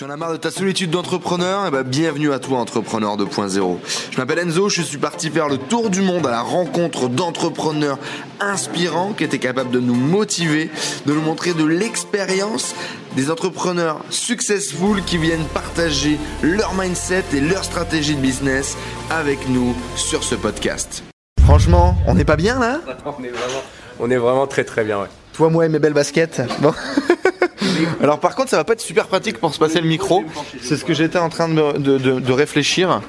Tu en as marre de ta solitude d'entrepreneur? Eh ben, bienvenue à toi, Entrepreneur 2.0. Je m'appelle Enzo, je suis parti faire le tour du monde à la rencontre d'entrepreneurs inspirants qui étaient capables de nous motiver, de nous montrer de l'expérience, des entrepreneurs successful qui viennent partager leur mindset et leur stratégie de business avec nous sur ce podcast. Franchement, on n'est pas bien là? On, est vraiment, on est vraiment très très bien, ouais. Toi, moi et mes belles baskets. Bon. Alors par contre, ça va pas être super pratique pour se passer le micro. C'est ce que j'étais en train de, de, de, de réfléchir.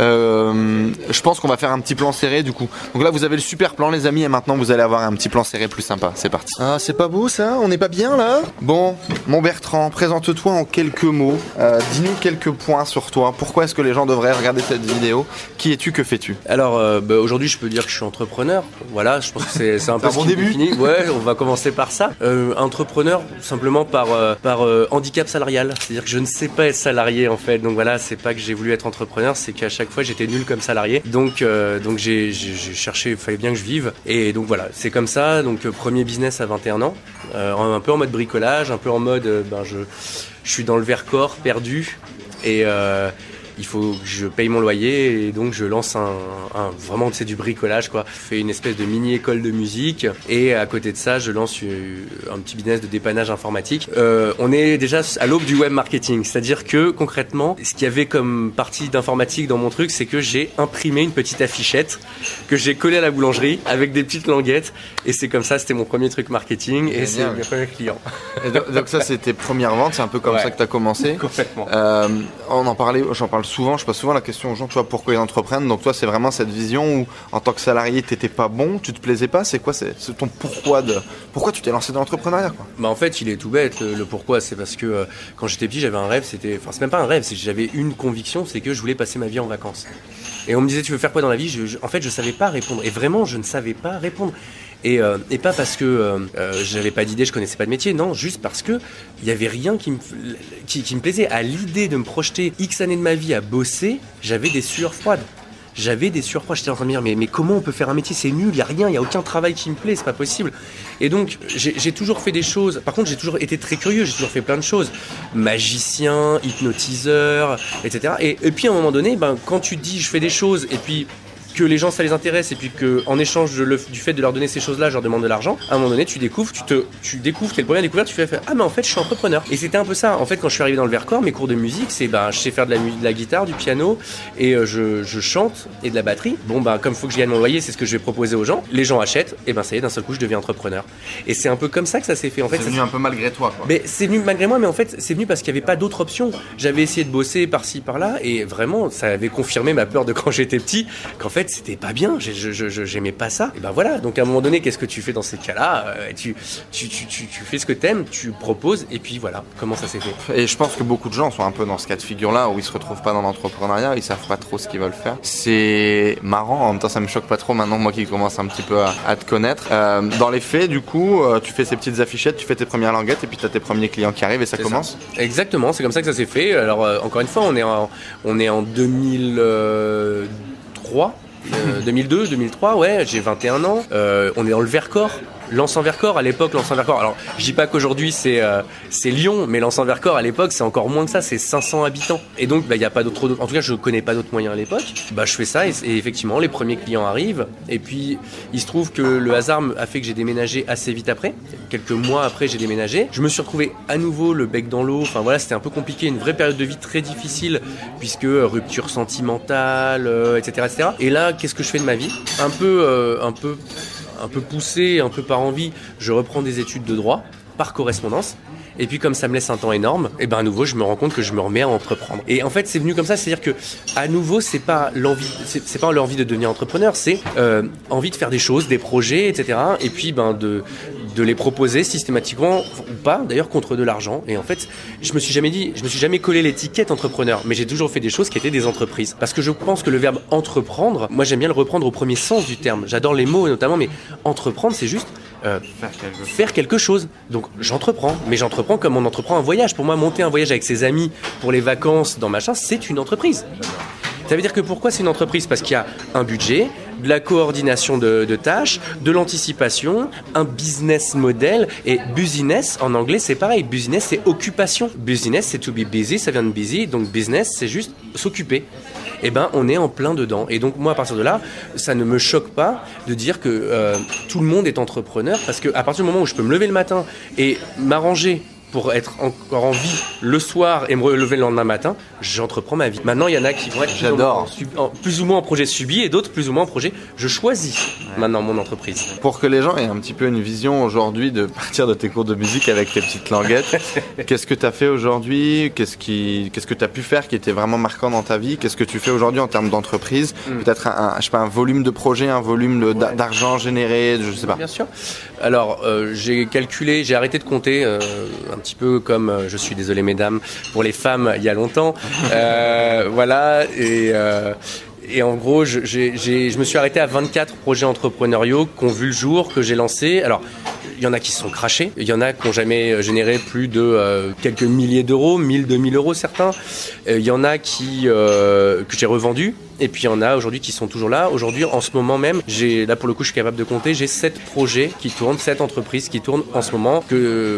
Euh, je pense qu'on va faire un petit plan serré du coup. Donc là, vous avez le super plan, les amis, et maintenant vous allez avoir un petit plan serré plus sympa. C'est parti. Ah, c'est pas beau ça? On n'est pas bien là? Bon, mon Bertrand, présente-toi en quelques mots. Euh, Dis-nous quelques points sur toi. Pourquoi est-ce que les gens devraient regarder cette vidéo? Qui es-tu? Que fais-tu? Alors euh, bah, aujourd'hui, je peux dire que je suis entrepreneur. Voilà, je pense que c'est un peu un bon début. définit. Ouais, on va commencer par ça. Euh, entrepreneur, simplement par euh, par euh, handicap salarial. C'est-à-dire que je ne sais pas être salarié en fait. Donc voilà, c'est pas que j'ai voulu être entrepreneur, c'est qu'à chaque fois j'étais nul comme salarié. Donc euh, donc j'ai cherché, il fallait bien que je vive. Et donc voilà, c'est comme ça. Donc premier business à 21 ans, un peu en mode bricolage, un peu en mode ben je je suis dans le Vercors perdu et il faut que je paye mon loyer et donc je lance un, un vraiment c'est du bricolage quoi. Je fais une espèce de mini école de musique et à côté de ça je lance euh, un petit business de dépannage informatique. Euh, on est déjà à l'aube du web marketing, c'est-à-dire que concrètement ce qu'il y avait comme partie d'informatique dans mon truc c'est que j'ai imprimé une petite affichette que j'ai collée à la boulangerie avec des petites languettes et c'est comme ça c'était mon premier truc marketing et c'est mes premiers clients. Et donc, donc ça, c'est tes premières ventes. C'est un peu comme Ouais. ça que tu as commencé. Complètement. Euh, on en parlait, j'en souvent, je pose souvent la question aux gens, tu vois, pourquoi ils entreprennent. Donc toi, c'est vraiment cette vision où, en tant que salarié, t'étais pas bon, tu te plaisais pas. C'est quoi, c'est ton pourquoi de, pourquoi tu t'es lancé dans l'entrepreneuriat, Bah en fait, il est tout bête. Le, pourquoi, c'est parce que euh, quand j'étais petit, j'avais un rêve. C'était, enfin, c'est même pas un rêve. C'est j'avais une conviction, c'est que je voulais passer ma vie en vacances. Et on me disait, tu veux faire quoi dans la vie? En fait, je savais pas répondre. Et vraiment, je ne savais pas répondre. Et, euh, et pas parce que euh, euh, j'avais pas d'idée, je connaissais pas de métier. Non, juste parce que il y avait rien qui me, qui, me plaisait. À l'idée de me projeter X années de ma vie à bosser, j'avais des sueurs froides j'avais des. J'étais en train de me dire, mais, comment on peut faire un métier? C'est nul, il n'y a rien, il n'y a aucun travail qui me plaît, c'est pas possible. Et donc, j'ai toujours fait des choses. Par contre, j'ai toujours été très curieux, j'ai toujours fait plein de choses. Magicien, hypnotiseur, etc. Et, et puis, à un moment donné, ben, quand tu dis, je fais des choses, et puis que les gens ça les intéresse et puis que en échange de le- du fait de leur donner ces choses-là, je leur demande de l'argent. À un moment donné, tu découvres, tu te, tu découvres, t'es le premier à découvrir, tu fais ah mais en fait je suis entrepreneur. Et c'était un peu ça. En fait, quand je suis arrivé dans le Vercors, mes cours de musique, c'est ben je sais faire de la, de la guitare, du piano et euh, je, je chante et de la batterie. Bon ben comme faut que je gagne mon loyer, c'est ce que je vais proposer aux gens. Les gens achètent et ben ça y est, d'un seul coup je deviens entrepreneur. Et c'est un peu comme ça que ça s'est fait. En fait, C'est venu un peu malgré toi, quoi. mais c'est venu malgré moi, mais en fait, c'est venu parce qu'il n'y avait pas d'autre option. J'avais essayé de bosser par-ci, par-là, et vraiment, ça avait confirmé ma peur de quand j'étais petit, qu'en fait, c'était pas bien. J'aimais pas ça. Et ben voilà. Donc à un moment donné, qu'est-ce que tu fais dans ces cas-là Euh, tu, tu, tu, tu, fais ce que t'aimes, tu proposes, et puis voilà, comment ça s'est fait? Et je pense que beaucoup de gens sont un peu dans ce cas de figure-là où ils se retrouvent pas dans l'entrepreneuriat, ils savent pas trop ce qu'ils veulent faire. C'est marrant, en même temps ça me choque pas trop maintenant, moi qui commence un petit peu à, à te connaître. Euh, dans les faits, du coup, euh, tu fais ces petites affichettes, tu fais tes premières languettes et puis tu as tes premiers clients qui arrivent et ça commence? Exactement, c'est comme ça que ça s'est fait. Alors euh, encore une fois, on est en, on est en 2003. euh, 2002, 2003, ouais, j'ai 21 ans. Euh, on est dans le Vercors. L'Anse Vercors, à l'époque, l'Anse Vercors. Alors, je dis pas qu'aujourd'hui c'est euh, Lyon, mais l'Anse Vercors à l'époque c'est encore moins que ça, c'est 500 habitants. Et donc, bah, il y a pas d'autres. En tout cas, je connais pas d'autres moyens à l'époque. Bah, je fais ça et, effectivement, les premiers clients arrivent. Et puis, il se trouve que le hasard a fait que j'ai déménagé assez vite après. Quelques mois après, j'ai déménagé. Je me suis retrouvé à nouveau le bec dans l'eau. Enfin voilà, c'était un peu compliqué, une vraie période de vie très difficile puisque euh, rupture sentimentale, euh, etc., etc. Et là, qu'est-ce que je fais de ma vie? Un peu, un peu un peu poussé, un peu par envie, je reprends des études de droit par correspondance. Et puis comme ça me laisse un temps énorme, et ben à nouveau je me rends compte que je me remets à entreprendre. Et en fait c'est venu comme ça, c'est-à-dire que à nouveau c'est pas l'envie, c'est pas l'envie de devenir entrepreneur, c'est euh, envie de faire des choses, des projets, etc. Et puis ben de de les proposer systématiquement ou pas, d'ailleurs contre de l'argent. Et en fait je me suis jamais dit, je me suis jamais collé l'étiquette entrepreneur, mais j'ai toujours fait des choses qui étaient des entreprises. Parce que je pense que le verbe entreprendre, moi j'aime bien le reprendre au premier sens du terme. J'adore les mots notamment, mais entreprendre c'est juste euh, faire quelque chose. Donc j'entreprends, mais j'entreprends comme on entreprend un voyage. Pour moi, monter un voyage avec ses amis pour les vacances dans machin, c'est une entreprise. Ça veut dire que pourquoi c'est une entreprise? Parce qu'il y a un budget, de la coordination de, de tâches, de l'anticipation, un business model. Et business, en anglais, c'est pareil. Business, c'est occupation. Business, c'est to be busy, ça vient de busy. Donc business, c'est juste s'occuper eh ben on est en plein dedans. Et donc moi à partir de là, ça ne me choque pas de dire que euh, tout le monde est entrepreneur parce que à partir du moment où je peux me lever le matin et m'arranger pour être encore en vie le soir et me relever le lendemain matin, j'entreprends ma vie. Maintenant, il y en a qui vont être plus, en- en- plus ou moins en projet subi et d'autres plus ou moins en projet je choisis maintenant mon entreprise. Pour que les gens aient un petit peu une vision aujourd'hui de partir de tes cours de musique avec tes petites languettes, qu'est-ce que tu as fait aujourd'hui? Qu'est-ce qui, qu'est-ce que tu as pu faire qui était vraiment marquant dans ta vie? Qu'est-ce que tu fais aujourd'hui en termes d'entreprise? Mm. Peut-être un, un- je sais pas, un volume de projet, un volume d'argent généré, je sais pas. Bien sûr. Alors, euh, j'ai calculé, j'ai arrêté de compter, euh, un petit peu comme, euh, je suis désolé mesdames, pour les femmes il y a longtemps. Voilà, et, et en gros, je, me suis arrêté à 24 projets entrepreneuriaux qui ont vu le jour, que j'ai lancés. Alors, il y en a qui se sont crachés, il y en a qui n'ont jamais euh, généré plus de euh, quelques milliers d'euros, 1000, 2000 euros certains. Euh, Il y en a qui, que j'ai revendus. Et puis il y en a aujourd'hui qui sont toujours là. Aujourd'hui, en ce moment même, là pour le coup, je suis capable de compter. J'ai sept projets qui tournent, sept entreprises qui tournent en ce moment,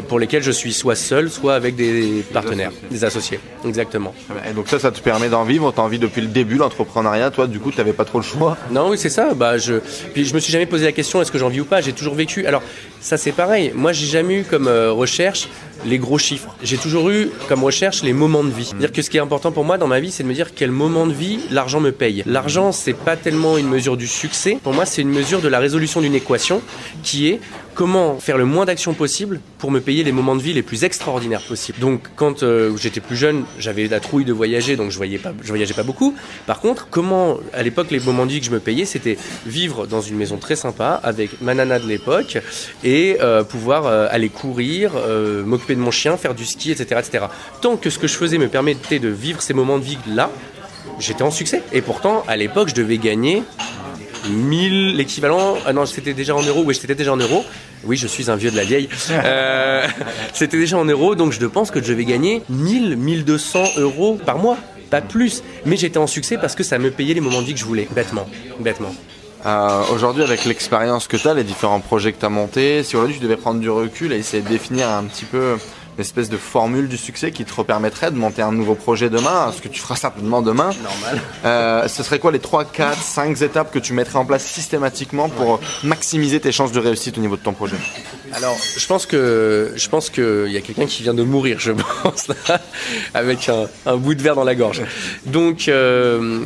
pour lesquelles je suis soit seul, soit avec des partenaires, des associés. Exactement. Et donc ça, ça te permet d'en vivre. T'as envie depuis le début l'entrepreneuriat. Toi, du coup, t'avais pas trop le choix. Non, oui, c'est ça. Bah, je, puis je me suis jamais posé la question est-ce que j'en vis ou pas? J'ai toujours vécu. Alors, ça, c'est pareil. Moi, j'ai jamais eu comme euh, recherche les gros chiffres. J'ai toujours eu comme recherche les moments de vie. C'est-à-dire que ce qui est important pour moi dans ma vie, c'est de me dire quel moment de vie l'argent me paye. L'argent, c'est pas tellement une mesure du succès. Pour moi, c'est une mesure de la résolution d'une équation qui est comment faire le moins d'actions possible pour me payer les moments de vie les plus extraordinaires possibles. Donc quand euh, j'étais plus jeune, j'avais la trouille de voyager, donc je voyais pas, je voyageais pas beaucoup. Par contre, comment à l'époque les moments de vie que je me payais, c'était vivre dans une maison très sympa avec ma nana de l'époque et euh, pouvoir euh, aller courir, m'occuper de mon chien, faire du ski, etc., etc. Tant que ce que je faisais me permettait de vivre ces moments de vie là, j'étais en succès. Et pourtant, à l'époque, je devais gagner 1000 l'équivalent. Ah non c'était déjà en euros. Oui c'était déjà en euros. Oui je suis un vieux de la vieille. Euh, c'était déjà en euros donc je pense que je devais gagner 1000 1200 euros par mois. Pas plus. Mais j'étais en succès parce que ça me payait les moments de vie que je voulais. Bêtement. Bêtement. Euh, aujourd'hui, avec l'expérience que tu as, les différents projets que tu as montés, si aujourd'hui tu devais prendre du recul et essayer de définir un petit peu une espèce de formule du succès qui te permettrait de monter un nouveau projet demain, ce que tu feras certainement demain, normal euh, ce serait quoi les 3, 4, 5 étapes que tu mettrais en place systématiquement pour maximiser tes chances de réussite au niveau de ton projet? Alors, je pense que je pense que il y a quelqu'un qui vient de mourir, je pense, là, avec un, un bout de verre dans la gorge. Donc, euh,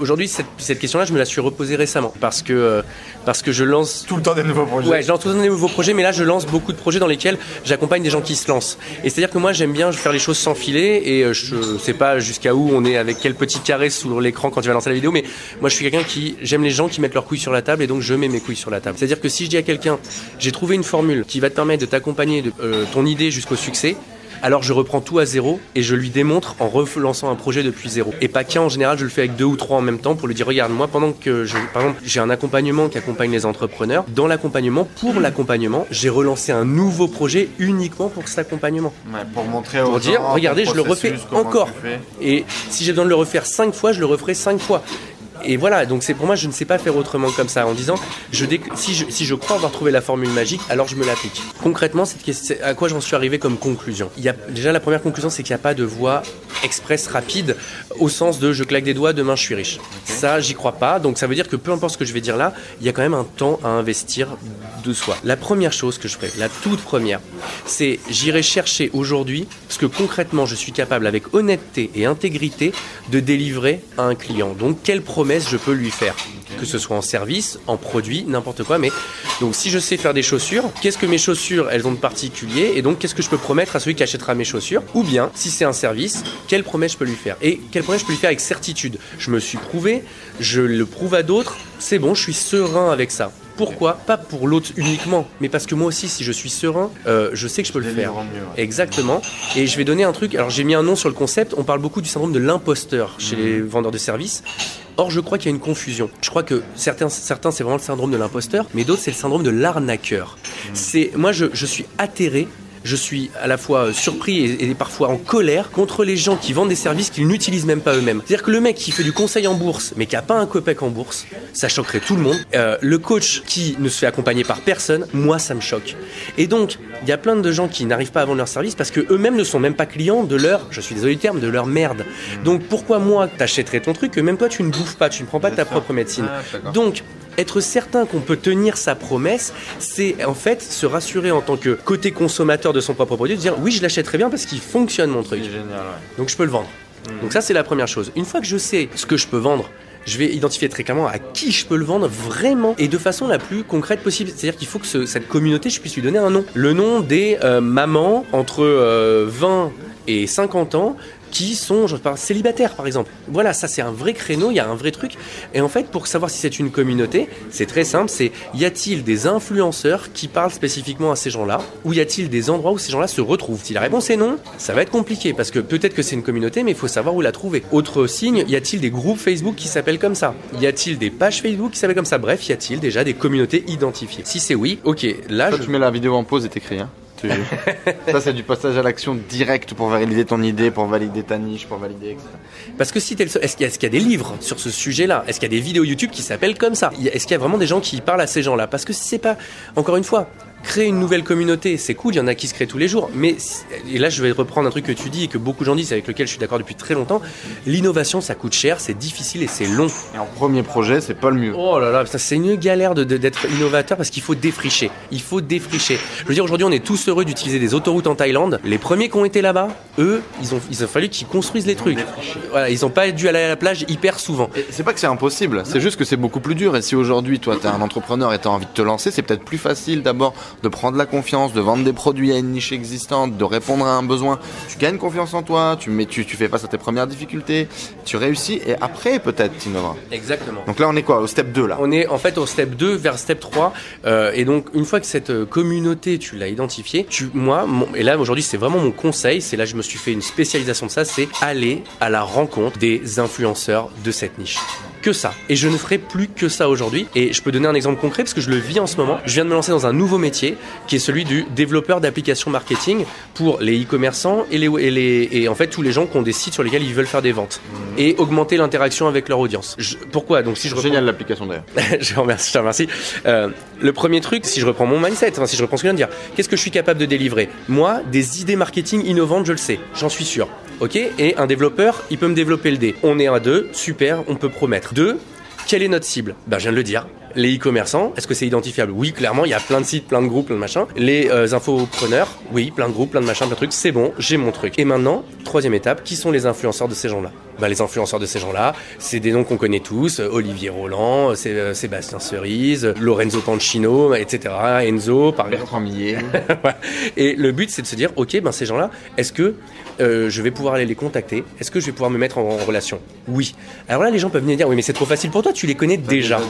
aujourd'hui, cette, cette question-là, je me la suis reposée récemment parce que euh, parce que je lance Tout le temps des nouveaux projets. Ouais, je lance tout le temps des nouveaux projets, mais là, je lance beaucoup de projets dans lesquels j'accompagne des gens qui se lancent. Et c'est-à-dire que moi, j'aime bien faire les choses sans filet, et euh, je sais pas jusqu'à où on est avec quel petit carré sous l'écran quand tu vas lancer la vidéo, mais moi, je suis quelqu'un qui j'aime les gens qui mettent leurs couilles sur la table, et donc je mets mes couilles sur la table. C'est-à-dire que si je dis à quelqu'un, j'ai trouvé une formule qui va te permettre de t'accompagner de euh, ton idée jusqu'au succès. Alors je reprends tout à zéro et je lui démontre en relançant un projet depuis zéro. Et pas qu'un, en général, je le fais avec deux ou trois en même temps pour lui dire regarde moi pendant que je, par exemple, j'ai un accompagnement qui accompagne les entrepreneurs. Dans l'accompagnement, pour l'accompagnement, j'ai relancé un nouveau projet uniquement pour cet accompagnement. Ouais, pour montrer Pour aux dire gens regardez, je le refais encore. Et si j'ai besoin de le refaire cinq fois, je le referai cinq fois. Et voilà, donc c'est pour moi, je ne sais pas faire autrement comme ça, en disant, je si, je, si je crois avoir trouvé la formule magique, alors je me l'applique. Concrètement, cette à quoi j'en suis arrivé comme conclusion? Il y a, Déjà, la première conclusion, c'est qu'il n'y a pas de voie express rapide, au sens de je claque des doigts, demain je suis riche. Ça, j'y crois pas, donc ça veut dire que peu importe ce que je vais dire là, il y a quand même un temps à investir de soi. La première chose que je ferai, la toute première, c'est j'irai chercher aujourd'hui ce que concrètement je suis capable avec honnêteté et intégrité de délivrer à un client. Donc quelle promesse je peux lui faire que ce soit en service, en produit, n'importe quoi. Mais donc, si je sais faire des chaussures, qu'est-ce que mes chaussures elles ont de particulier Et donc, qu'est-ce que je peux promettre à celui qui achètera mes chaussures? Ou bien, si c'est un service, quelle promesse je peux lui faire? Et quelle promesse je peux lui faire avec certitude? Je me suis prouvé, je le prouve à d'autres. C'est bon, je suis serein avec ça. Pourquoi? Pas pour l'autre uniquement, mais parce que moi aussi, si je suis serein, euh, je sais que je peux le faire. Exactement. Et je vais donner un truc. Alors j'ai mis un nom sur le concept. On parle beaucoup du syndrome de l'imposteur chez les vendeurs de services. Or, je crois qu'il y a une confusion. Je crois que certains, certains c'est vraiment le syndrome de l'imposteur, mais d'autres, c'est le syndrome de l'arnaqueur. C'est, moi, je, je suis atterré je suis à la fois surpris et, parfois en colère contre les gens qui vendent des services qu'ils n'utilisent même pas eux-mêmes. C'est-à-dire que le mec qui fait du conseil en bourse, mais qui a pas un copec en bourse, ça choquerait tout le monde. Euh, le coach qui ne se fait accompagner par personne, moi, ça me choque. Et donc, il y a plein de gens qui n'arrivent pas à vendre leur service parce que eux-mêmes ne sont même pas clients de leur, je suis désolé du terme, de leur merde. Donc, pourquoi moi t'achèterais ton truc que même toi tu ne bouffes pas, tu ne prends pas ta propre médecine. Ah, donc être certain qu'on peut tenir sa promesse, c'est en fait se rassurer en tant que côté consommateur de son propre produit, de dire oui, je l'achèterai bien parce qu'il fonctionne mon truc. Donc je peux le vendre. Hmm. Donc ça, c'est la première chose. Une fois que je sais ce que je peux vendre, je vais identifier très clairement à qui je peux le vendre vraiment et de façon la plus concrète possible. C'est-à-dire qu'il faut que cette communauté, je puisse lui donner un nom. Le nom des euh, mamans entre 20 euh, et 50 ans qui sont, je parle, célibataires par exemple. Voilà, ça c'est un vrai créneau, il y a un vrai truc. Et en fait, pour savoir si c'est une communauté, c'est très simple, c'est y a-t-il des influenceurs qui parlent spécifiquement à ces gens-là Ou y a-t-il des endroits où ces gens-là se retrouvent? Si la réponse est non, ça va être compliqué parce que peut-être que c'est une communauté, mais il faut savoir où la trouver. Autre signe, y a-t-il des groupes Facebook qui s'appellent comme ça? Y a-t-il des pages Facebook qui s'appellent comme ça? Bref, y a-t-il déjà des communautés identifiées? Si c'est oui, ok, là Toi, je... tu mets la vidéo en pause et t'écris. Hein ça, c'est du passage à l'action direct pour valider ton idée, pour valider ta niche, pour valider, etc. Parce que si t'es Est-ce qu'il y, a des livres sur ce sujet-là? Est-ce qu'il y a des vidéos YouTube qui s'appellent comme ça? Est-ce qu'il y a vraiment des gens qui parlent à ces gens-là? Parce que si c'est pas, encore une fois, créer une nouvelle communauté, c'est cool, il y en a qui se créent tous les jours. Mais, et là je vais reprendre un truc que tu dis et que beaucoup de gens disent, avec lequel je suis d'accord depuis très longtemps, l'innovation ça coûte cher, c'est difficile et c'est long. Et en premier projet, c'est pas le mieux. Oh là là, c'est une galère d'être innovateur parce qu'il faut défricher. Il faut défricher. Je veux dire, aujourd'hui on est tous heureux d'utiliser des autoroutes en Thaïlande. Les premiers qui ont été là-bas, eux, ils ont, ils ont fallu qu'ils construisent les trucs. Voilà, ils ont pas dû aller à la plage hyper souvent. C'est pas que c'est impossible, c'est juste que c'est beaucoup plus dur. Et si aujourd'hui, toi, tu es un entrepreneur et tu as envie de te lancer, c'est peut-être plus facile d'abord de prendre la confiance, de vendre des produits à une niche existante, de répondre à un besoin. Tu gagnes confiance en toi, tu, mets, tu, tu fais face à tes premières difficultés, tu réussis et après peut-être tu innoveras. Exactement. Donc là on est quoi Au step 2 là? On est en fait au step 2 vers step 3 euh, et donc une fois que cette euh, communauté tu l'as identifiée, tu, moi, et là aujourd'hui c'est vraiment mon conseil, c'est là je me suis fait une spécialisation de ça, c'est aller à la rencontre des influenceurs de cette niche que ça. Et je ne ferai plus que ça aujourd'hui. Et je peux donner un exemple concret parce que je le vis en ce moment. Je viens de me lancer dans un nouveau métier qui est celui du développeur d'applications marketing pour les e-commerçants et, les, et, les, et en fait tous les gens qui ont des sites sur lesquels ils veulent faire des ventes mmh. et augmenter l'interaction avec leur audience. pourquoi? Donc si je reprends... Génial l'application d'ailleurs. je remercie, je te remercie. Euh, le premier truc, si je reprends mon mindset, si je reprends ce que je viens de dire, qu'est-ce que je suis capable de délivrer? Moi, des idées marketing innovantes, je le sais, j'en suis sûr. Ok Et un développeur, il peut me développer le dé. On est à deux, super, on peut promettre. Deux, quelle est notre cible? Ben, je viens de le dire. Les e-commerçants, est-ce que c'est identifiable? Oui, clairement, il y a plein de sites, plein de groupes, plein de machins. Les euh, infopreneurs, oui, plein de groupes, plein de machins, plein de trucs. C'est bon, j'ai mon truc. Et maintenant, troisième étape, qui sont les influenceurs de ces gens-là? Bah, les influenceurs de ces gens-là, c'est des noms qu'on connaît tous, Olivier Roland, euh, Sébastien Cerise, Lorenzo Pancino, etc., Enzo, par Bertrand Millet. Et le but, c'est de se dire, ok, ben ces gens-là, est-ce que euh, je vais pouvoir aller les contacter? Est-ce que je vais pouvoir me mettre en, relation? Oui. Alors là, les gens peuvent venir dire, oui, mais c'est trop facile pour toi, tu les connais déjà.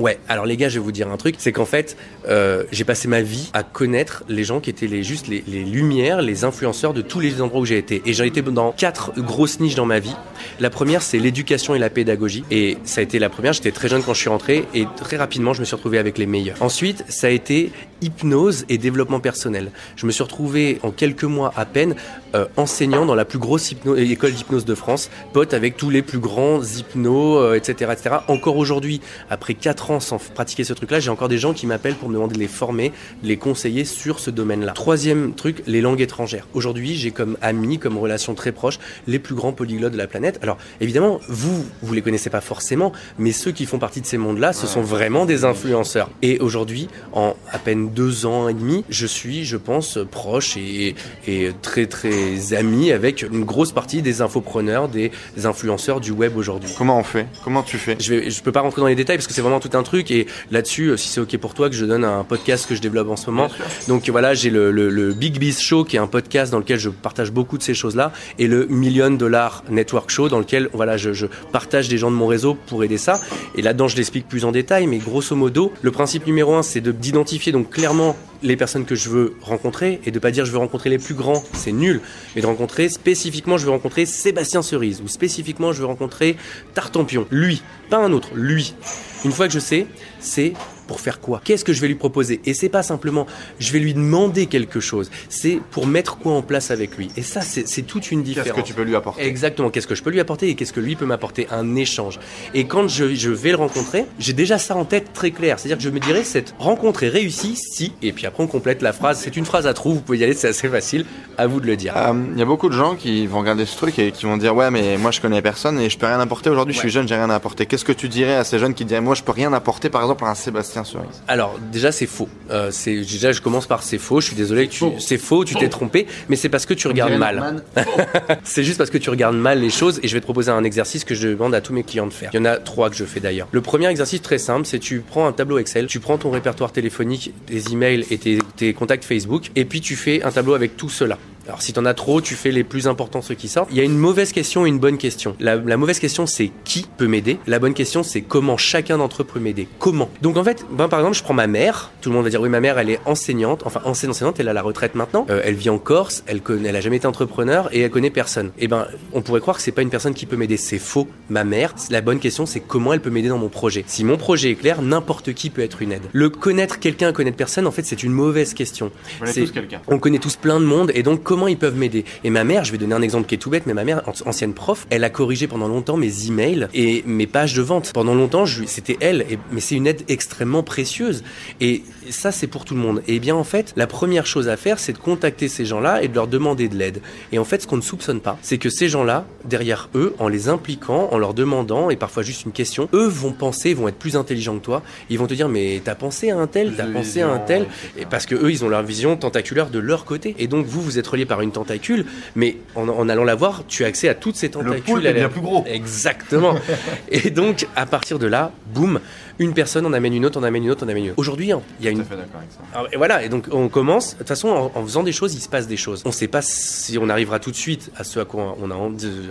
Ouais. Alors les gars, je vais vous dire un truc, c'est qu'en fait, euh, j'ai passé ma vie à connaître les gens qui étaient les juste les, lumières, les influenceurs de tous les endroits où j'ai été. Et j'ai été dans quatre grosses niches dans ma vie. La première, c'est l'éducation et la pédagogie. Et ça a été la première. J'étais très jeune quand je suis rentré et très rapidement, je me suis retrouvé avec les meilleurs. Ensuite, ça a été hypnose et développement personnel. Je me suis retrouvé en quelques mois à peine euh, enseignant dans la plus grosse école d'hypnose de France, pote avec tous les plus grands hypnos, etc., euh, etc. Encore aujourd'hui, après 4 ans sans pratiquer ce truc-là, j'ai encore des gens qui m'appellent pour me demander de les former, de les conseiller sur ce domaine-là. Troisième truc, les langues étrangères. Aujourd'hui, j'ai comme amis, comme relation très proche, les plus grands polyglottes de la planète. Alors, évidemment, vous, vous les connaissez pas forcément, mais ceux qui font partie de ces mondes-là, ce sont vraiment des influenceurs. Et aujourd'hui, en à peine deux ans et demi, je suis, je pense, proche et, et très très ami avec une grosse partie des infopreneurs, des influenceurs du web aujourd'hui. Comment on fait? Comment tu fais? Je vais, je peux pas rentrer dans les détails parce que c'est vraiment tout un truc et là-dessus, euh, si c'est ok pour toi, que je donne un podcast que je développe en ce moment. Donc voilà, j'ai le, le, Big Biz Show qui est un podcast dans lequel je partage beaucoup de ces choses-là et le Million Dollar Network Show dans lequel voilà, je, je partage des gens de mon réseau pour aider ça. Et là-dedans, je l'explique plus en détail, mais grosso modo, le principe numéro un, c'est d'identifier donc clairement les personnes que je veux rencontrer et de pas dire je veux rencontrer les plus grands, c'est nul, mais de rencontrer spécifiquement je veux rencontrer Sébastien Cerise ou spécifiquement je veux rencontrer Tartampion, lui, pas un autre, lui. Une fois que je sais, c'est pour faire quoi? Qu'est-ce que je vais lui proposer? Et c'est pas simplement je vais lui demander quelque chose, c'est pour mettre quoi en place avec lui. Et ça, c'est toute une différence. Qu'est-ce que tu peux lui apporter? Exactement, qu'est-ce que je peux lui apporter et qu'est-ce que lui peut m'apporter? Un échange. Et quand je, je vais le rencontrer, j'ai déjà ça en tête très clair. C'est-à-dire que je me dirais, cette rencontre est réussie si, et puis après on complète la phrase, c'est une phrase à trous, vous pouvez y aller, c'est assez facile, à vous de le dire. Euh, Il y a beaucoup de gens qui vont regarder ce truc et qui vont dire, ouais, mais moi je connais personne et je peux rien apporter aujourd'hui, je suis jeune, j'ai rien à apporter. Qu'est-ce que tu dirais à ces jeunes qui diraient, moi je peux rien apporter par exemple à un Sébastien Cerise Alors déjà c'est faux. Euh, c'est déjà je commence par c'est faux. Je suis désolé que tu c'est faux, tu t'es trompé, mais c'est parce que tu regardes mal. c'est juste parce que tu regardes mal les choses et je vais te proposer un exercice que je demande à tous mes clients de faire. Il y en a trois que je fais d'ailleurs. Le premier exercice très simple, c'est tu prends un tableau Excel, tu prends ton répertoire téléphonique, tes emails et tes, tes contacts Facebook et puis tu fais un tableau avec tout cela. Alors si t'en as trop, tu fais les plus importants ceux qui sortent. Il y a une mauvaise question et une bonne question. La, la mauvaise question c'est qui peut m'aider? La bonne question c'est comment chacun d'entre eux peut m'aider. Comment? Donc en fait, ben, par exemple, je prends ma mère. Tout le monde va dire oui, ma mère elle est enseignante. Enfin ancienne enseignante, elle a la retraite maintenant. Euh, elle vit en Corse. Elle connaît, elle a jamais été entrepreneur et elle connaît personne. Et ben on pourrait croire que c'est pas une personne qui peut m'aider. C'est faux. Ma mère. La bonne question c'est comment elle peut m'aider dans mon projet. Si mon projet est clair, n'importe qui peut être une aide. Le connaître quelqu'un, connaître personne, en fait c'est une mauvaise question. On connaît tous quelqu'un. On connaît tous plein de monde et donc comment ils peuvent m'aider Et ma mère, je vais donner un exemple qui est tout bête, mais ma mère, an- ancienne prof, elle a corrigé pendant longtemps mes emails et mes pages de vente. Pendant longtemps, c'était elle, et- mais c'est une aide extrêmement précieuse. Et ça, c'est pour tout le monde. Et bien, en fait, la première chose à faire, c'est de contacter ces gens-là et de leur demander de l'aide. Et en fait, ce qu'on ne soupçonne pas, c'est que ces gens-là, derrière eux, en les impliquant, en leur demandant, et parfois juste une question, eux vont penser, vont être plus intelligents que toi. Ils vont te dire, mais t'as pensé à un tel, t'as pensé à un tel. Et parce que eux, ils ont leur vision tentaculaire de leur côté. Et donc, vous, vous êtes relié par une tentacule, mais en, en allant la voir, tu as accès à toutes ces tentacules. poulpe est bien plus gros. Exactement. et donc, à partir de là, boum, une personne en amène une autre, en amène une autre, en amène une autre. Aujourd'hui, hein, il y a Tout une à fait d'accord avec ça. alors, et voilà, et donc on commence. De toute façon, en, en faisant des choses, il se passe des choses. On ne sait pas si on arrivera tout de suite à ce à quoi on a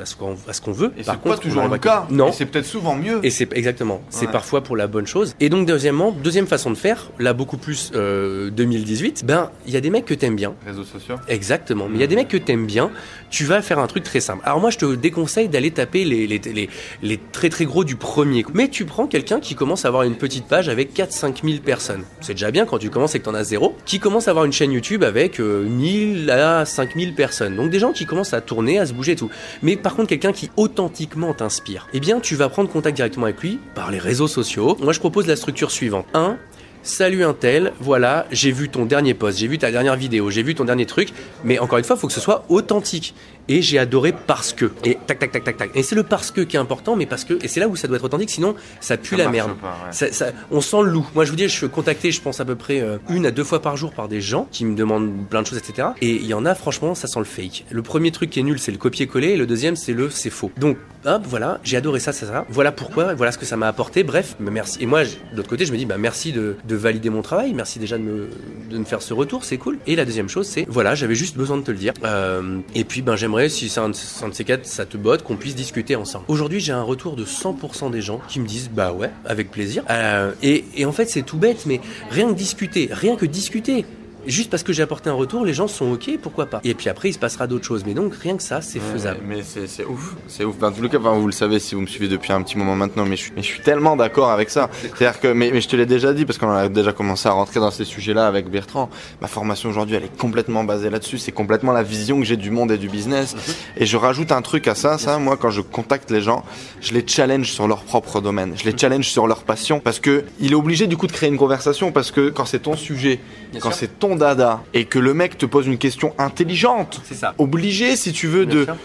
à ce qu'on qu'on veut. Et c'est pas toujours le cas. Non. C'est peut-être souvent mieux. Et c'est exactement, c'est parfois pour la bonne chose. Et donc deuxièmement, deuxième façon de faire, là beaucoup plus euh, 2018, ben il y a des mecs que t'aimes bien, Réseaux sociaux. Exactement. Mais il y a des mecs que t'aimes bien. Tu vas faire un truc très simple. Alors moi, je te déconseille d'aller taper les, les, les, les très très gros du premier coup. Mais tu prends quelqu'un qui commence à avoir une petite page avec 4-5 000 personnes. C'est déjà bien quand tu commences et que t'en as zéro. Qui commence à avoir une chaîne YouTube avec euh, 1000 à 5000 personnes. Donc des gens qui commencent à tourner, à se bouger et tout. Mais par contre, quelqu'un qui authentiquement t'inspire. Eh bien, tu vas prendre contact directement avec lui par les réseaux sociaux. Moi, je propose la structure suivante. 1. Salut un tel, voilà, j'ai vu ton dernier post, j'ai vu ta dernière vidéo, j'ai vu ton dernier truc, mais encore une fois, il faut que ce soit authentique. Et j'ai adoré parce que. Et tac, tac, tac, tac, tac. Et c'est le parce que qui est important, mais parce que. Et c'est là où ça doit être authentique, sinon ça pue Ça la merde. pas, ouais. Ça- ça- on sent le loup. Moi, je vous dis, je suis contacté, je pense à peu près euh, une à deux fois par jour par des gens qui me demandent plein de choses, etc. Et il y en a, franchement, ça sent le fake. Le premier truc qui est nul, c'est le copier-coller, et le deuxième, c'est le c'est faux. Donc, hop, voilà, j'ai adoré ça, ça, ça. Voilà pourquoi, voilà ce que ça m'a apporté. Bref, merci. Et moi, de l'autre côté, je me dis, bah merci de, de valider mon travail, merci déjà de me, de me faire ce retour, c'est cool. Et la deuxième chose, c'est, voilà, j'avais juste besoin de te le dire. Euh, et puis, ben, j'aimerais, si c'est un, de- ces quatre, ça te botte, qu'on puisse discuter ensemble. Aujourd'hui, j'ai un retour de 100% des gens qui me disent, bah ouais, avec plaisir. Euh, et, et en fait, c'est tout bête, mais rien que discuter, rien que discuter. Juste parce que j'ai apporté un retour, les gens sont ok, pourquoi pas. Et puis après, il se passera d'autres choses. Mais donc, rien que ça, c'est faisable. Mais c'est ouf, c'est ouf. Ben, en tout cas, vous le savez si vous me suivez depuis un petit moment maintenant, mais je suis, mais je suis tellement d'accord avec ça. C'est-à-dire que, mais, mais je te l'ai déjà dit parce qu'on a déjà commencé à rentrer dans ces sujets-là avec Bertrand. Ma formation aujourd'hui, elle est complètement basée là-dessus. C'est complètement la vision que j'ai du monde et du business. Et je rajoute un truc à ça. Ça, moi, quand je contacte les gens, je les challenge sur leur propre domaine. Je les challenge sur leur passion parce que il est obligé du coup de créer une conversation parce que quand c'est ton sujet, Bien quand c'est ton dada et que le mec te pose une question intelligente, ça. obligé si tu veux Bien de sûr.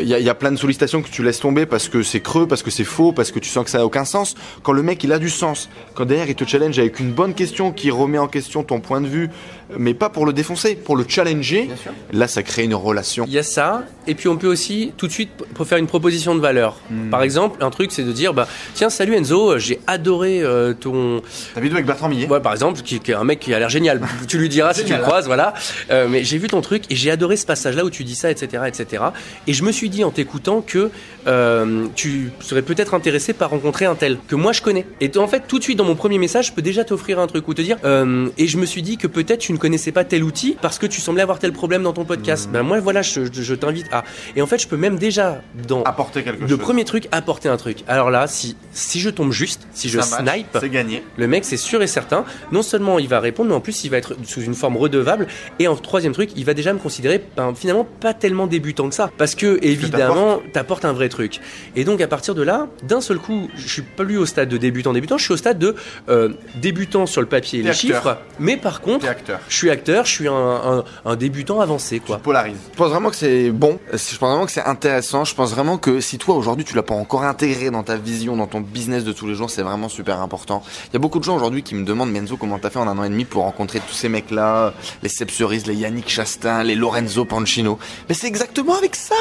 Il y, a- y a plein de sollicitations que tu laisses tomber parce que c'est creux, parce que c'est faux, parce que tu sens que ça n'a aucun sens. Quand le mec il a du sens, quand derrière il te challenge avec une bonne question qui remet en question ton point de vue, mais pas pour le défoncer, pour le challenger, là ça crée une relation. Il y a ça, et puis on peut aussi tout de suite faire une proposition de valeur. Hmm. Par exemple, un truc, c'est de dire, bah, tiens, salut Enzo, j'ai adoré euh, ton, T'as vidéo avec Bertrand Millet? Ouais, par exemple, qui, qui est un mec qui a l'air génial. tu lui diras si tu le croises, voilà. Euh, mais j'ai vu ton truc et j'ai adoré ce passage-là où tu dis ça, etc., etc. Et je me me suis dit en t'écoutant que euh, tu serais peut-être intéressé par rencontrer un tel que moi je connais. Et en fait, tout de suite dans mon premier message, je peux déjà t'offrir un truc ou te dire. euh, et je me suis dit que peut-être tu ne connaissais pas tel outil parce que tu semblais avoir tel problème dans ton podcast. Ben moi, voilà, je, je- je t'invite à. Et en fait, je peux même déjà dans Apporter quelque le chose. premier truc apporter un truc. Alors là, si si je tombe juste, si je Ça snipe, C'est gagné. le mec, c'est sûr et certain. Non seulement il va répondre, mais en plus il va être sous une forme redevable. Et en troisième truc, il va déjà me considérer ben, finalement pas tellement débutant que ça, parce que évidemment, t'apportes un vrai truc. Et donc à partir de là, d'un seul coup, je suis plus au stade de débutant débutant, je suis au stade de euh, débutant sur le papier et les acteur. chiffres, mais par contre, je suis acteur, je suis un, un- un débutant avancé quoi. polarise. Je pense vraiment que c'est bon. Je pense vraiment que c'est intéressant. Je pense vraiment que si toi aujourd'hui tu l'as pas encore intégré dans ta vision, dans ton business de tous les jours, c'est vraiment super important. Il y a beaucoup de gens aujourd'hui qui me demandent Menzo comment t'as fait en un an et demi pour rencontrer tous ces mecs là, les Seb Cerise, les Yannick Chastain, les Lorenzo Pancino. Mais c'est exactement avec ça.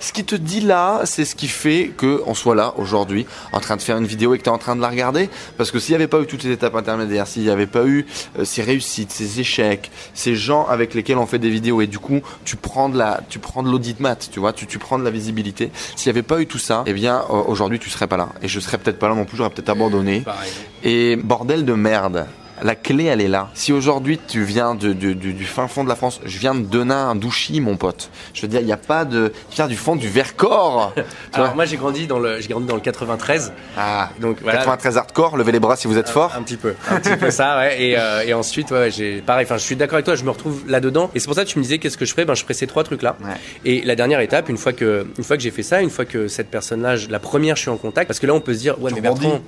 Ce qui te dit là, c'est ce qui fait que on soit là aujourd'hui en train de faire une vidéo et que tu es en train de la regarder. Parce que s'il n'y avait pas eu toutes ces étapes intermédiaires, s'il n'y avait pas eu euh, ces réussites, ces échecs, ces gens avec lesquels on fait des vidéos et du coup tu prends de la, tu prends de l'audit mat, tu vois, tu, tu prends de la visibilité. S'il n'y avait pas eu tout ça, eh bien euh, aujourd'hui tu serais pas là et je serais peut-être pas là non plus, j'aurais peut-être abandonné. Pareil. Et bordel de merde. La clé, elle est là. Si aujourd'hui tu viens de, de- du- du fin fond de la France, je viens de Denain, Douchy, mon pote. Je veux dire, il n'y a pas de. Je viens du fond du Vercors. Alors moi j'ai grandi dans le, j'ai grandi dans le 93, ah, donc voilà. 93 hardcore, levez les bras si vous êtes fort. Un petit peu, un petit peu ça, ouais. Et, euh, et ensuite, ouais, j'ai pareil. Enfin, je suis d'accord avec toi. Je me retrouve là-dedans. Et c'est pour ça que tu me disais qu'est-ce que je ferais? Ben, je ferais ces trois trucs-là. Ouais. Et la dernière étape, une fois que, une fois que j'ai fait ça, une fois que cette personne-là, la première, je suis en contact, parce que là, on peut se dire, ouais, Tu mais Bertrand,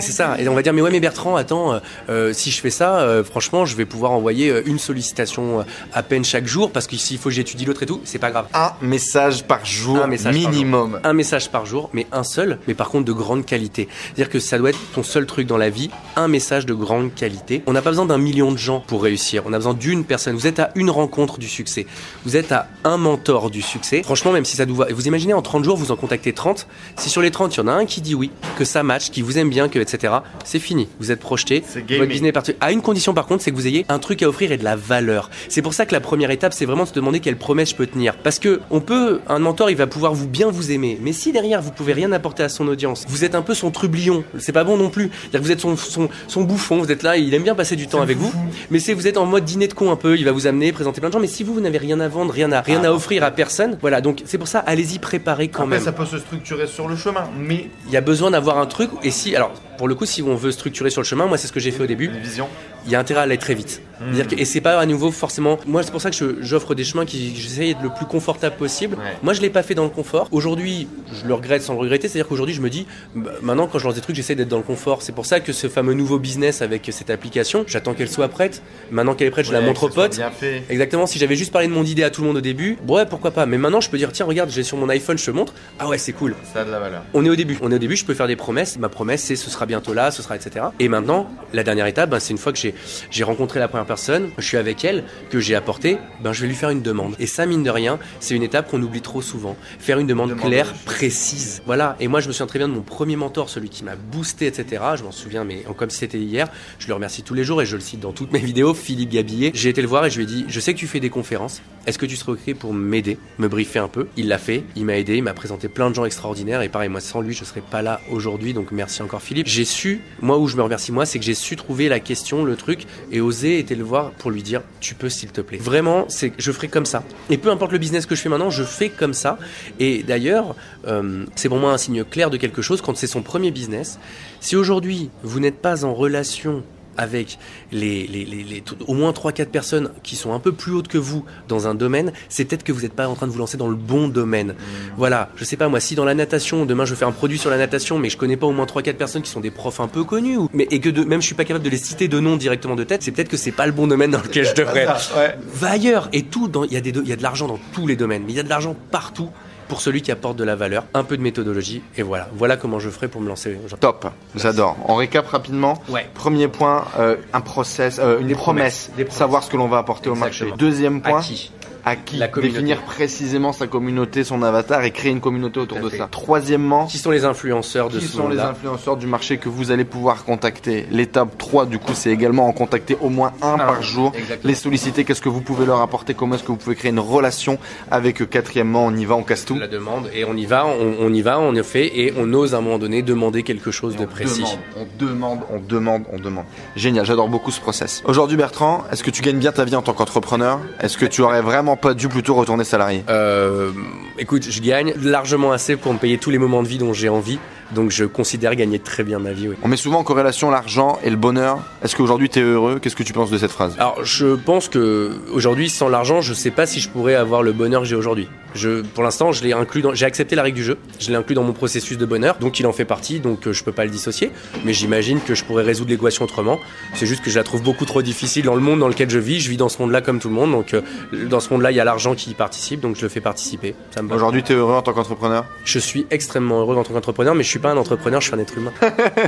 c'est ça. Et on va dire, mais ouais, mais Bertrand, attends, euh, euh, si je fais ça, euh, franchement, je vais pouvoir envoyer euh, une sollicitation euh, à peine chaque jour, parce que s'il faut que j'étudie l'autre et tout, c'est pas grave. Un message par jour Un message par minimum. Un message par jour, mais un seul, mais par contre de grande qualité. C'est-à-dire que ça doit être ton seul truc dans la vie, un message de grande qualité. On n'a pas besoin d'un million de gens pour réussir, on a besoin d'une personne. Vous êtes à une rencontre du succès, vous êtes à un mentor du succès. Franchement, même si ça vous va, vous imaginez en 30 jours, vous en contactez 30, si sur les 30, il y en a un qui dit oui, que ça match, qui vous aime bien, que etc., c'est fini. Vous êtes projeté, votre business parti. À une condition par contre, c'est que vous ayez un truc à offrir et de la valeur. C'est pour ça que la première étape, c'est vraiment de se demander quelle promesse je peux tenir. Parce que on peut, un mentor, il va pouvoir vous bien vous aimer. Mais si derrière vous pouvez rien apporter à son audience, vous êtes un peu son trublion. C'est pas bon non plus. C'est-à-dire que vous êtes son, son, son bouffon. Vous êtes là, il aime bien passer du temps avec vous. Mais c'est vous êtes en mode dîner de con un peu. Il va vous amener, présenter plein de gens. Mais si vous, vous n'avez rien à vendre, rien à, rien à offrir à personne, voilà. Donc c'est pour ça, allez-y préparer quand Après, même. ça peut se structurer sur le chemin, mais Il y a besoin d'avoir un truc. Et si, alors, pour le coup, si on veut structurer sur le chemin, moi c'est ce que j'ai fait au début. une vision. il y a intérêt à aller très vite. C'est-à-dire que- et c'est pas à nouveau forcément. Moi, c'est pour ça que je- j'offre des chemins qui j'essaye d'être le plus confortable possible. Ouais. Moi, je l'ai pas fait dans le confort. Aujourd'hui, je le regrette sans le regretter. C'est-à-dire qu'aujourd'hui, je me dis, bah, maintenant, quand je lance des trucs, j'essaie d'être dans le confort. C'est pour ça que ce fameux nouveau business avec cette application, j'attends qu'elle soit prête. Maintenant qu'elle est prête, je la montre aux potes. Bien fait. Exactement, si j'avais juste parlé de mon idée à tout le monde au début, ouais, pourquoi pas. Mais maintenant, je peux dire, tiens, regarde, j'ai sur mon iPhone, je te montre. Ah ouais, c'est cool. Ça a de la valeur. On est au début. On est au début, je peux faire des promesses. Ma promesse, c'est ce sera bientôt là, ce sera etc. Et maintenant, la dernière étape, ben, c'est une fois que j'ai rencontré la première personne, je suis avec elle, que j'ai apporté, ben, je vais lui faire une demande. Et ça, mine de rien, c'est une étape qu'on oublie trop souvent. Faire une demande Demande claire, précise. Voilà. Et moi, je me souviens très bien de mon premier mentor, celui qui m'a boosté, etc. Je m'en souviens, mais comme si c'était hier. Je le remercie tous les jours et je le cite dans toutes mes vidéos. Philippe Gabillet. J'ai été le voir et je lui ai dit, je sais que tu fais des conférences. Est-ce que tu serais ok pour m'aider, me briefer un peu? Il l'a fait. Il m'a aidé. Il m'a présenté plein de gens extraordinaires. Et pareil, moi, sans lui, je serais pas là aujourd'hui. Donc merci encore Philippe. J'ai su, moi où je me remercie moi, c'est que j'ai su trouver la question, le truc, et oser été le voir pour lui dire, tu peux s'il te plaît. Vraiment, c'est, je ferai comme ça. Et peu importe le business que je fais maintenant, je fais comme ça. Et d'ailleurs, euh, c'est pour moi un signe clair de quelque chose quand c'est son premier business. Si aujourd'hui vous n'êtes pas en relation avec les, les, les, les- au moins 3-4 personnes qui sont un peu plus hautes que vous dans un domaine, c'est peut-être que vous n'êtes pas en train de vous lancer dans le bon domaine. Voilà, je sais pas moi, si dans la natation, demain je fais un produit sur la natation, mais je connais pas au moins 3-4 personnes qui sont des profs un peu connus, ou, mais, et que de, même je suis pas capable de les citer de nom directement de tête, c'est peut-être que c'est pas le bon domaine dans lequel je devrais. Ouais. Va ailleurs et tout, il y, a des y a de l'argent dans tous les domaines, mais il y a de l'argent partout pour celui qui apporte de la valeur, un peu de méthodologie, et voilà. Voilà comment je ferai pour me lancer. Top, j'adore. On récap rapidement. Ouais. Premier point, euh, un process, euh, une Des promesse, des savoir ce que l'on va apporter au marché. Deuxième point, À qui À qui La. Définir précisément sa communauté, son avatar et créer une communauté autour de fait. ça. Troisièmement, Qui sont les influenceurs de qui ce sont les influenceurs du marché que vous allez pouvoir contacter L'étape 3, du coup, c'est également en contacter au moins un Ah, par jour. exactement. Les solliciter, qu'est-ce que vous pouvez leur apporter, comment est-ce que vous pouvez créer une relation avec eux. Quatrièmement, on y va, on casse tout. la demande et on y va, on, on y va, on le fait et on ose à un moment donné demander quelque chose de précis. On demande, on demande, on demande. Génial, j'adore beaucoup ce process. Aujourd'hui, Bertrand, est-ce que tu gagnes bien ta vie en tant qu'entrepreneur? Est-ce que tu aurais vraiment pas dû plutôt retourner salarié? Euh, écoute, je gagne largement assez pour me payer tous les moments de vie dont j'ai envie, donc je considère gagner très bien ma vie. Oui. On met souvent en corrélation l'argent et le bonheur. Est-ce qu'aujourd'hui tu es heureux? Qu'est-ce que tu penses de cette phrase? Alors, je pense que aujourd'hui, sans l'argent, je sais pas si je pourrais avoir le bonheur que j'ai aujourd'hui. Je, pour l'instant, je l'ai inclus dans, j'ai accepté la règle du jeu, je l'ai inclus dans mon processus de bonheur, donc il en fait partie, donc euh, je peux pas le dissocier. Mais j'imagine que je pourrais résoudre l'équation autrement. C'est juste que je la trouve beaucoup trop difficile dans le monde dans lequel je vis. Je vis dans ce monde-là comme tout le monde, donc euh, dans ce monde-là, il y a l'argent qui y participe, donc je le fais participer. Aujourd'hui tu es heureux en tant qu'entrepreneur? Je suis extrêmement heureux en tant qu'entrepreneur, mais je suis pas un entrepreneur, je suis un être humain.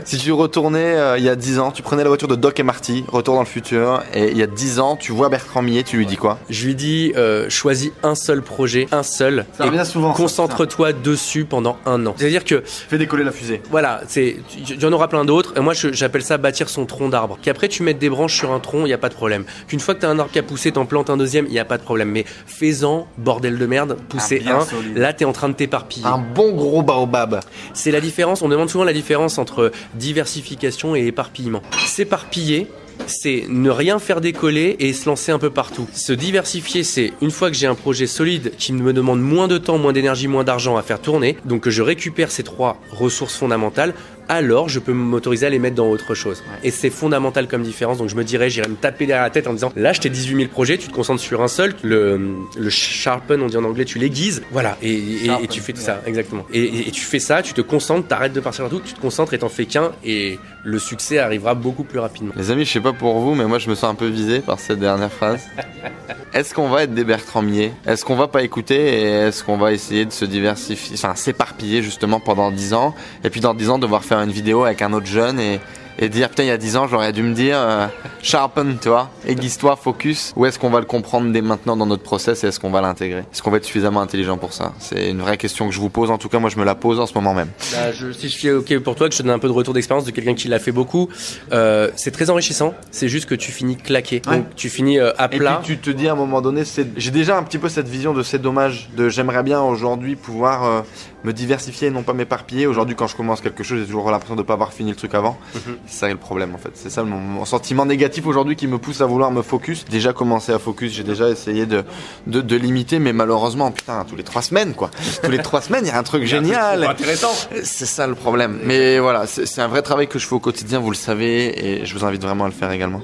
Si tu retournais euh, il y a 10 ans, tu prenais la voiture de Doc et Marty, retour dans le futur, et il y a 10 ans, tu vois Bertrand Millet, tu lui dis quoi? Je lui dis, euh, choisis un seul projet, un seul, Ça et revient souvent, concentre-toi dessus pendant un an. C'est-à-dire que Fais décoller la fusée. Voilà, c'est, il y en aura plein d'autres. Et moi, j'appelle ça bâtir son tronc d'arbre. Qu'après, tu mettes des branches sur un tronc, il n'y a pas de problème. Qu'une fois que tu as un arbre qui a poussé, t'en plantes un deuxième, il n'y a pas de problème. Mais fais-en, bordel de merde, pousser bien un. solide. Là, tu es en train de t'éparpiller. Un bon gros baobab. C'est la différence, on demande souvent la différence entre diversification et éparpillement. S'éparpiller, c'est ne rien faire décoller et se lancer un peu partout. Se diversifier, c'est une fois que j'ai un projet solide qui me demande moins de temps, moins d'énergie, moins d'argent à faire tourner, donc que je récupère ces trois ressources fondamentales, alors je peux m'autoriser à les mettre dans autre chose. Et c'est fondamental comme différence, donc je me dirais, j'irais me taper derrière la tête en disant, là je t'ai 18 000 projets, tu te concentres sur un seul, le, le sharpen, on dit en anglais, tu l'aiguises, voilà, et, et- et tu fais tout ça, exactement. Et, et- et tu fais ça, tu te concentres, t'arrêtes de partir partout, tu te concentres et t'en fais qu'un, et le succès arrivera beaucoup plus rapidement. Les amis, je sais pas pour vous, mais moi je me sens un peu visé par cette dernière phrase. Est-ce qu'on va être des Bertrand Millet? Est-ce qu'on va pas écouter et est-ce qu'on va essayer de se diversifier, enfin s'éparpiller justement pendant 10 ans et puis dans 10 ans devoir faire une vidéo avec un autre jeune et, et dire putain il y a 10 ans j'aurais dû me dire euh, sharpen tu vois, aiguise-toi, focus. Ou est-ce qu'on va le comprendre dès maintenant dans notre process et est-ce qu'on va l'intégrer? Est-ce qu'on va être suffisamment intelligent pour ça? C'est une vraie question que je vous pose. En tout cas moi je me la pose en ce moment même. Bah, je, si je suis ok pour toi, que je te donne un peu de retour d'expérience de quelqu'un qui l'a fait beaucoup, euh, c'est très enrichissant. C'est juste que tu finis claqué. Ouais. Donc tu finis euh, à Et plat. puis tu te dis à un moment donné, c'est- j'ai déjà un petit peu cette vision de c'est dommage, de j'aimerais bien aujourd'hui pouvoir euh, me diversifier et non pas m'éparpiller. Aujourd'hui, quand je commence quelque chose, j'ai toujours l'impression de pas avoir fini le truc avant. Mhm. Ça le problème en fait. C'est ça mon, mon sentiment négatif aujourd'hui qui me pousse à vouloir me focus. Déjà commencé à focus, j'ai déjà essayé de, de, de limiter, mais malheureusement, putain, tous les trois semaines quoi. tous les trois semaines, il y a un truc génial. Intéressant. C'est ça le problème. Mais voilà, c'est c'est un vrai travail que je fais au quotidien, vous le savez, et je vous invite vraiment à le faire également.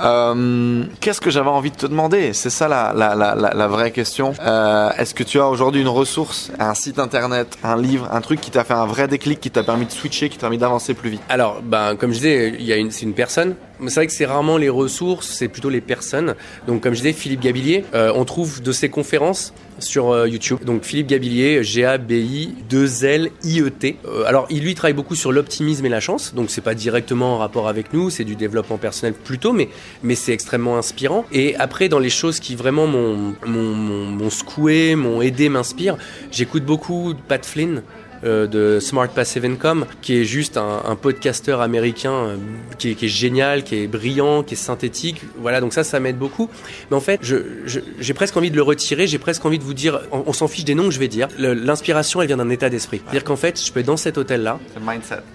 Euh, Qu'est-ce que j'avais envie de te demander? C'est ça la, la, la, la, vraie question. Euh, Est-ce que tu as aujourd'hui une ressource, un site internet, un livre, un truc qui t'a fait un vrai déclic, qui t'a permis de switcher, qui t'a permis d'avancer plus vite? Alors, ben, comme je disais, c'est une personne. C'est vrai que c'est rarement les ressources, c'est plutôt les personnes. Donc, comme je disais, Philippe Gabillier, euh, on trouve de ses conférences sur euh, YouTube. Donc, Philippe Gabillier, G-A-B-I-2-L-I-E-T. Euh, alors, il lui travaille beaucoup sur l'optimisme et la chance. Donc, c'est pas directement en rapport avec nous, c'est du développement personnel plutôt, mais, mais c'est extrêmement inspirant. Et après, dans les choses qui vraiment m'ont secoué, m'ont aidé, m'inspirent, j'écoute beaucoup Pat Flynn euh, de Smart Passive Income, qui est juste un, un podcasteur américain euh, qui, est, qui est génial, qui est brillant, qui est synthétique. Voilà, donc ça, ça m'aide beaucoup. Mais en fait, j'ai presque envie de le retirer, j'ai presque envie de vous dire, on, on s'en fiche des noms que je vais dire. L'inspiration, elle vient d'un état d'esprit. C'est-à-dire qu'en fait, je peux être dans cet hôtel-là,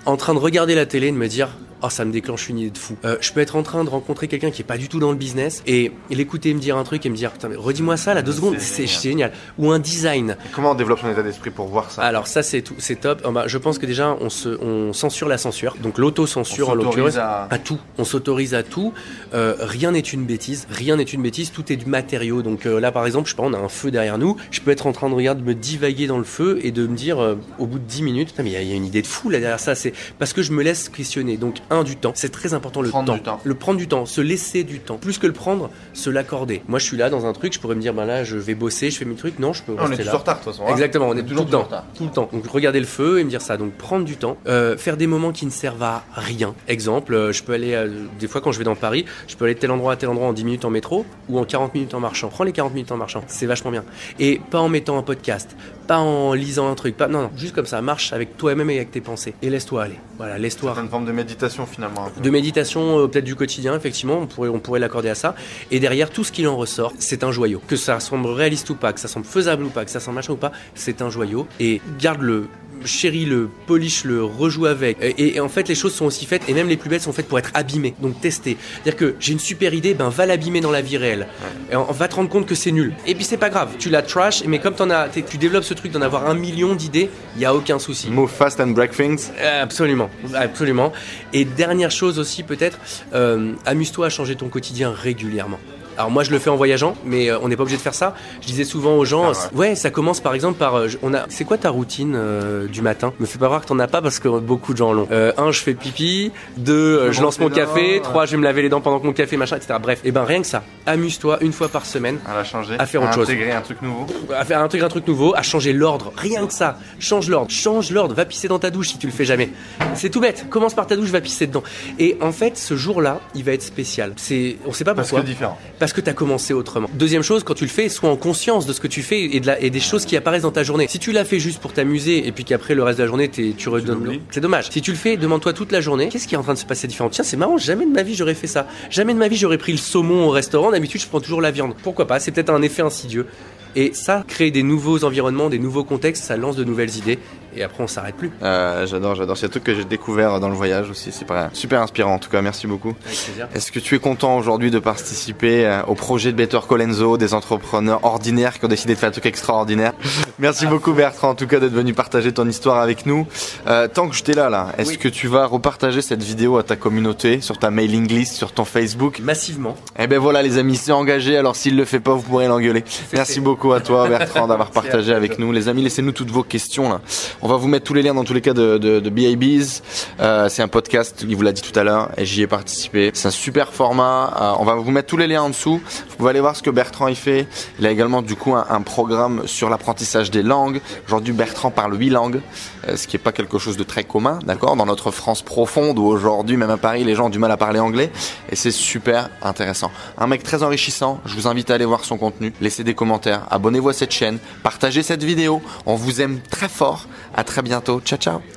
en train de regarder la télé et de me dire oh ça me déclenche une idée de fou. Euh, je peux être en train de rencontrer quelqu'un qui est pas du tout dans le business et l'écouter me dire un truc et me dire putain mais redis-moi ça là deux secondes c'est c'est génial. Ou un design. Et comment on développe son état d'esprit pour voir ça? Alors ça c'est tout c'est top. Euh, bah, je pense que déjà on se on censure la censure donc l'auto-censure On en l'occurrence à- à tout. On s'autorise à tout. Euh, rien n'est une bêtise. Rien n'est une bêtise. Tout est du matériau. Donc euh, là, par exemple, je sais pas, on a un feu derrière nous. Je peux être en train de regarder, de me divaguer dans le feu et de me dire, euh, au bout de 10 minutes, il y, a- il y a une idée de fou là derrière ça. C'est parce que je me laisse questionner. Donc Un, du temps. C'est très important le Prendre temps. du temps. Le prendre du temps, se laisser du temps. Plus que le prendre, se l'accorder. Moi, je suis là dans un truc, je pourrais me dire, ben là, je vais bosser, je fais mes trucs. Non, je peux On est rester tous là. en retard de toute façon. hein. Exactement, on est toujours tout le temps, tout le temps. Donc regarder le feu et me dire ça. Donc prendre du temps, Euh, faire des moments qui ne servent à rien. Exemple, euh, je peux aller euh, des fois quand je vais dans Paris, je peux aller de tel endroit à tel endroit en 10 minutes en métro ou en 40 minutes en marchant. Prends les 40 minutes en marchant, c'est vachement bien. Et pas en mettant un podcast, pas en lisant un truc, pas non non, juste comme ça, marche avec toi-même et avec tes pensées. Et laisse-toi aller. Voilà, laisse-toi. C'est une forme de méditation finalement. de méditation euh, peut-être du quotidien effectivement on pourrait on pourrait l'accorder à ça. Et derrière tout ce qu'il en ressort c'est un joyau. Que ça semble réaliste ou pas que ça semble faisable ou pas que ça semble machin ou pas c'est un joyau. Et garde-le chéris-le, polish-le, rejoue avec. Et, et en fait, les choses sont aussi faites, et même les plus belles sont faites pour être abîmées, donc tester. C'est-à-dire que j'ai une super idée, ben va l'abîmer dans la vie réelle. Et on, on va te rendre compte que c'est nul. Et puis c'est pas grave, tu la trash, mais comme as, tu développes ce truc d'en avoir un million d'idées, il y a aucun souci. Move fast and break things. Absolument, absolument. Et dernière chose aussi peut-être, euh, amuse-toi à changer ton quotidien régulièrement. Alors moi je le fais en voyageant, mais euh, on n'est pas obligé de faire ça. Je disais souvent aux gens, Ah ouais. ça commence par exemple par, euh, on a, c'est quoi ta routine euh, du matin? Me fais pas voir que t'en as pas parce que beaucoup de gens l'ont. Euh, un, je fais pipi. Deux, euh, je lance mon café. Trois, je vais me laver les dents pendant que mon café, machin, etc. Bref, et ben rien que ça. Amuse-toi une fois par semaine À la changer. À faire autre chose. Intégrer un truc nouveau. à faire un truc, un truc nouveau, à changer l'ordre. Rien que ça. Change l'ordre. Change l'ordre. Va pisser dans ta douche si tu le fais jamais. C'est tout bête. Commence par ta douche, va pisser dedans. Et en fait, ce jour-là, il va être spécial. C'est, on sait pas Parce pourquoi. que différent. Parce que tu as commencé autrement. Deuxième chose, quand tu le fais, sois en conscience de ce que tu fais et, de la- et des choses qui apparaissent dans ta journée. Si tu l'as fait juste pour t'amuser et puis qu'après le reste de la journée, t'es- tu redonnes. C'est dommage. Si tu le fais, demande-toi toute la journée, qu'est-ce qui est en train de se passer différent? Tiens, c'est marrant, jamais de ma vie j'aurais fait ça. Jamais de ma vie j'aurais pris le saumon au restaurant. D'habitude, je prends toujours la viande. Pourquoi pas? C'est peut-être un effet insidieux. Et ça, créer des nouveaux environnements, des nouveaux contextes, ça lance de nouvelles idées. Et après, on s'arrête plus. Euh, j'adore, j'adore. C'est un truc que j'ai découvert dans le voyage aussi. C'est pas- super inspirant en tout cas. Merci beaucoup. Avec plaisir. Est-ce que tu es content aujourd'hui de participer euh, au projet de Better Colenso, des entrepreneurs ordinaires qui ont décidé de faire un truc extraordinaire? Merci beaucoup Bertrand en tout cas d'être venu partager ton histoire avec nous. Euh, tant que je t'ai là, là, est-ce Oui. que tu vas repartager cette vidéo à ta communauté, sur ta mailing list, sur ton Facebook? Massivement. Eh ben voilà les amis, c'est engagé. Alors s'il le fait pas, vous pourrez l'engueuler. Merci beaucoup à toi Bertrand d'avoir partagé avec nous. Les amis, laissez-nous toutes vos questions là. On va vous mettre tous les liens dans tous les cas de, de, de BIBs. Euh, c'est un podcast, il vous l'a dit tout à l'heure, et j'y ai participé. C'est un super format. Euh, on va vous mettre tous les liens en dessous. Vous pouvez aller voir ce que Bertrand il fait. Il a également du coup un, un programme sur l'apprentissage des langues. Aujourd'hui, Bertrand parle huit langues, euh, ce qui est pas quelque chose de très commun, d'accord, dans notre France profonde où aujourd'hui, même à Paris, les gens ont du mal à parler anglais, et c'est super intéressant. Un mec très enrichissant. Je vous invite à aller voir son contenu, laissez des commentaires, abonnez-vous à cette chaîne, partagez cette vidéo. On vous aime très fort. À très bientôt. Ciao ciao.